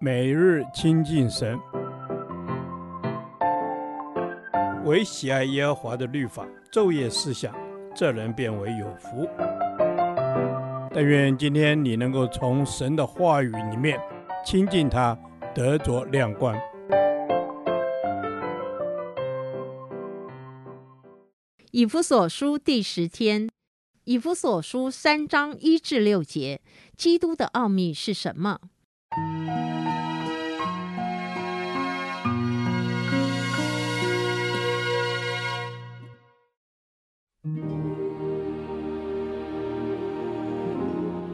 每日亲近神，唯喜爱耶和华的律法，昼夜思想，这人便为有福。但愿今天你能够从神的话语里面亲近他，得着亮光。以弗所书第十天，以弗所书三章一至六节，基督的奥秘是什么？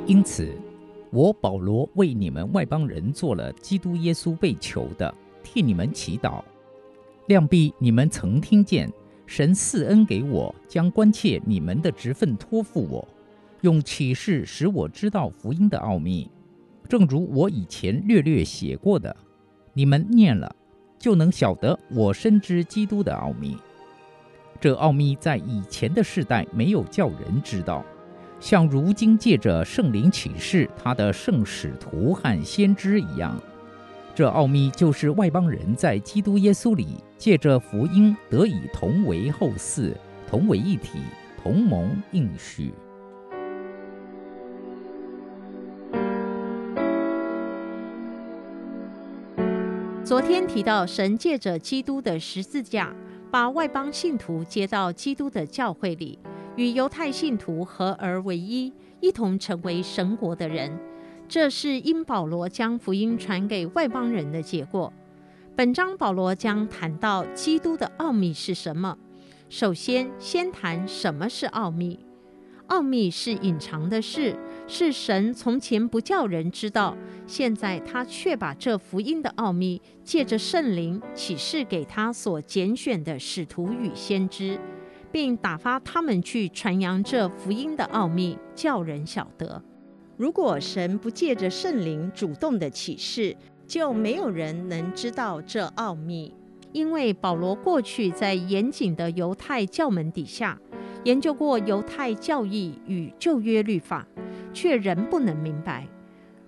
因此，我保罗为你们外邦人做了基督耶稣被囚的，替你们祈祷。量必你们曾听见神赐恩给我，将关切你们的职分托付我，用启示使我知道福音的奥秘，正如我以前略略写过的。你们念了，就能晓得我深知基督的奥秘。这奥秘在以前的世代没有叫人知道。像如今借着圣灵启示他的圣使徒和先知一样，这奥秘就是外邦人在基督耶稣里借着福音得以同为后嗣，同为一体，同盟应许。昨天提到，神借着基督的十字架，把外邦信徒接到基督的教会里。与犹太信徒合而为一，一同成为神国的人，这是因保罗将福音传给外邦人的结果。本章保罗将谈到基督的奥秘是什么。首先，先谈什么是奥秘。奥秘是隐藏的事，是神从前不叫人知道，现在他却把这福音的奥秘借着圣灵启示给他所拣选的使徒与先知。并打发他们去传扬这福音的奥秘，叫人晓得。如果神不借着圣灵主动的启示，就没有人能知道这奥秘。因为保罗过去在严谨的犹太教门底下研究过犹太教义与旧约律法，却仍不能明白。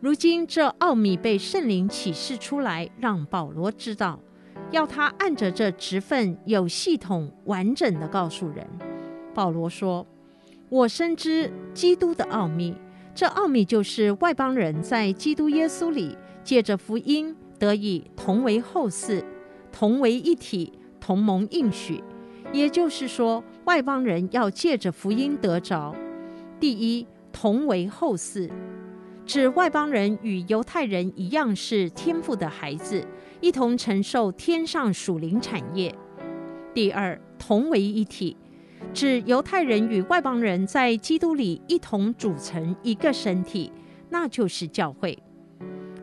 如今这奥秘被圣灵启示出来，让保罗知道。要他按着这职分，有系统、完整的告诉人。保罗说：“我深知基督的奥秘，这奥秘就是外邦人在基督耶稣里借着福音得以同为后嗣，同为一体，同蒙应许。也就是说，外邦人要借着福音得着。第一，同为后嗣，指外邦人与犹太人一样是天父的孩子。”一同承受天上属灵产业。第二，同为一体，指犹太人与外邦人在基督里一同组成一个身体，那就是教会。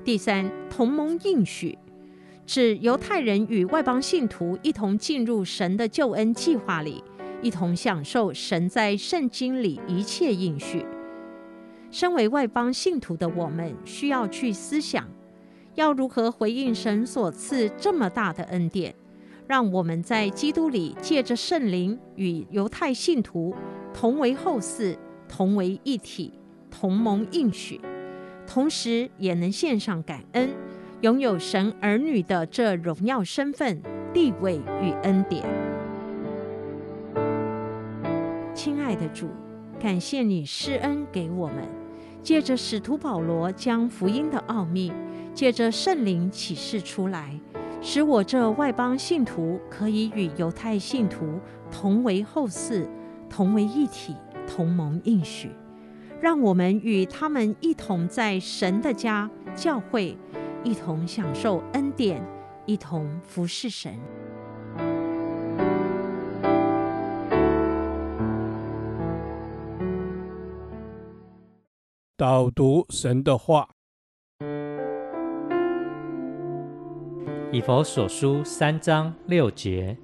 第三，同盟应许，指犹太人与外邦信徒一同进入神的救恩计划里，一同享受神在圣经里一切应许。身为外邦信徒的我们，需要去思想。要如何回应神所赐这么大的恩典，让我们在基督里借着圣灵与犹太信徒同为后嗣，同为一体，同盟应许，同时也能献上感恩，拥有神儿女的这荣耀身份、地位与恩典。亲爱的主，感谢你施恩给我们，借着使徒保罗将福音的奥秘。借着圣灵启示出来，使我这外邦信徒可以与犹太信徒同为后嗣，同为一体，同盟应许。让我们与他们一同在神的家教会，一同享受恩典，一同服侍神。导读神的话。以佛所书三章六节，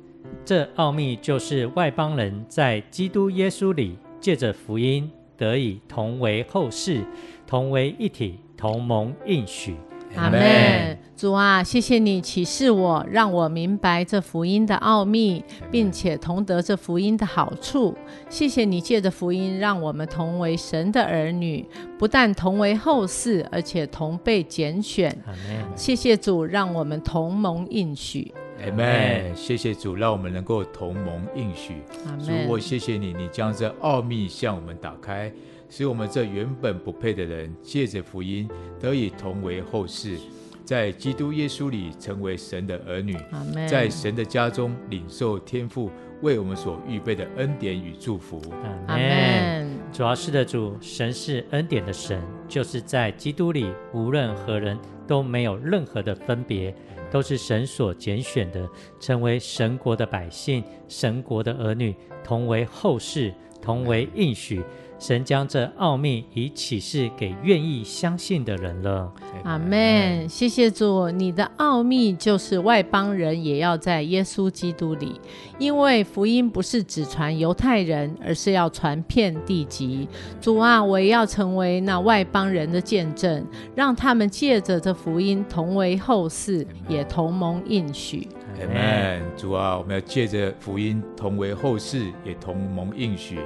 这奥秘就是外邦人在基督耶稣里借着福音得以同为后世，同为一体，同盟应许。阿门。主啊，谢谢你启示我，让我明白这福音的奥秘，并且同得这福音的好处。谢谢你借着福音，让我们同为神的儿女，不但同为后世，而且同被拣选。谢谢主，让我们同盟应许。阿门。谢谢主，让我们能够同盟应许。主，我谢谢你，你将这奥秘向我们打开，使我们这原本不配的人，借着福音得以同为后嗣。在基督耶稣里成为神的儿女，在神的家中领受天父为我们所预备的恩典与祝福。阿门。主要是的主，神是恩典的神，就是在基督里，无论何人都没有任何的分别，都是神所拣选的，成为神国的百姓，神国的儿女，同为后世，同为应许。神将这奥秘已启示给愿意相信的人了。阿门。谢谢主，你的奥秘就是外邦人也要在耶稣基督里，因为福音不是只传犹太人，而是要传遍地极。主啊，我也要成为那外邦人的见证，让他们借着这福音同为后世，也同蒙应许。阿门。主啊，我们要借着福音同为后世，也同蒙应许。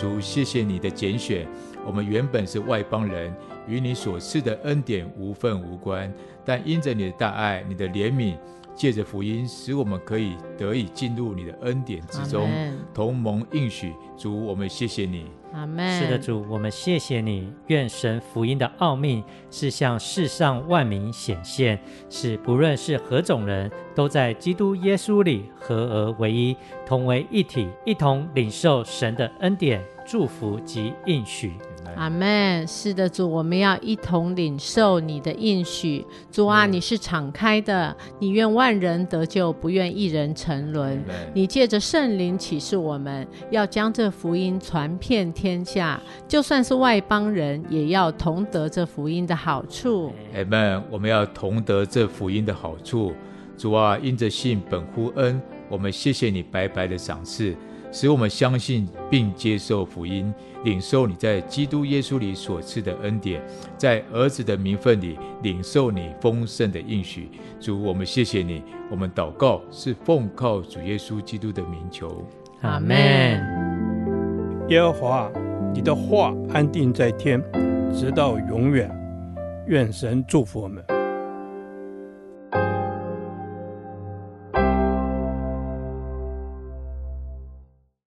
主，谢谢你的拣选。我们原本是外邦人，与你所赐的恩典无份无关。但因着你的大爱、你的怜悯，借着福音，使我们可以得以进入你的恩典之中，同盟应许。主，我们谢谢你。阿门。是的，主，我们谢谢你。愿神福音的奥秘是向世上万民显现，使不论是何种人，都在基督耶稣里合而为一，同为一体，一同领受神的恩典、祝福及应许。阿门。是的，主，我们要一同领受你的应许。主啊，你是敞开的，你愿万人得救，不愿一人沉沦。你借着圣灵启示我们，要将这福音传遍天下，就算是外邦人，也要同得这福音的好处。阿门。我们要同得这福音的好处。主啊，因着信本乎恩，我们谢谢你白白的赏赐。使我们相信并接受福音，领受你在基督耶稣里所赐的恩典，在儿子的名分里领受你丰盛的应许。主，我们谢谢你。我们祷告是奉靠主耶稣基督的名求。阿门。耶和华，你的话安定在天，直到永远。愿神祝福我们。